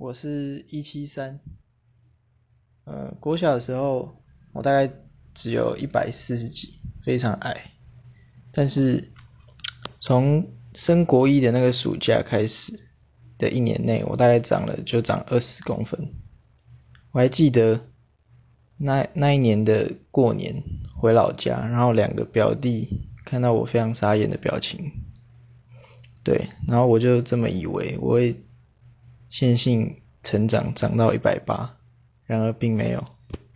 我是一七三，呃，国小的时候我大概只有一百四十几，非常矮。但是从升国一的那个暑假开始的一年内，我大概长了就长二十公分。我还记得那那一年的过年回老家，然后两个表弟看到我非常傻眼的表情，对，然后我就这么以为我会。线性成长涨到一百八，然而并没有。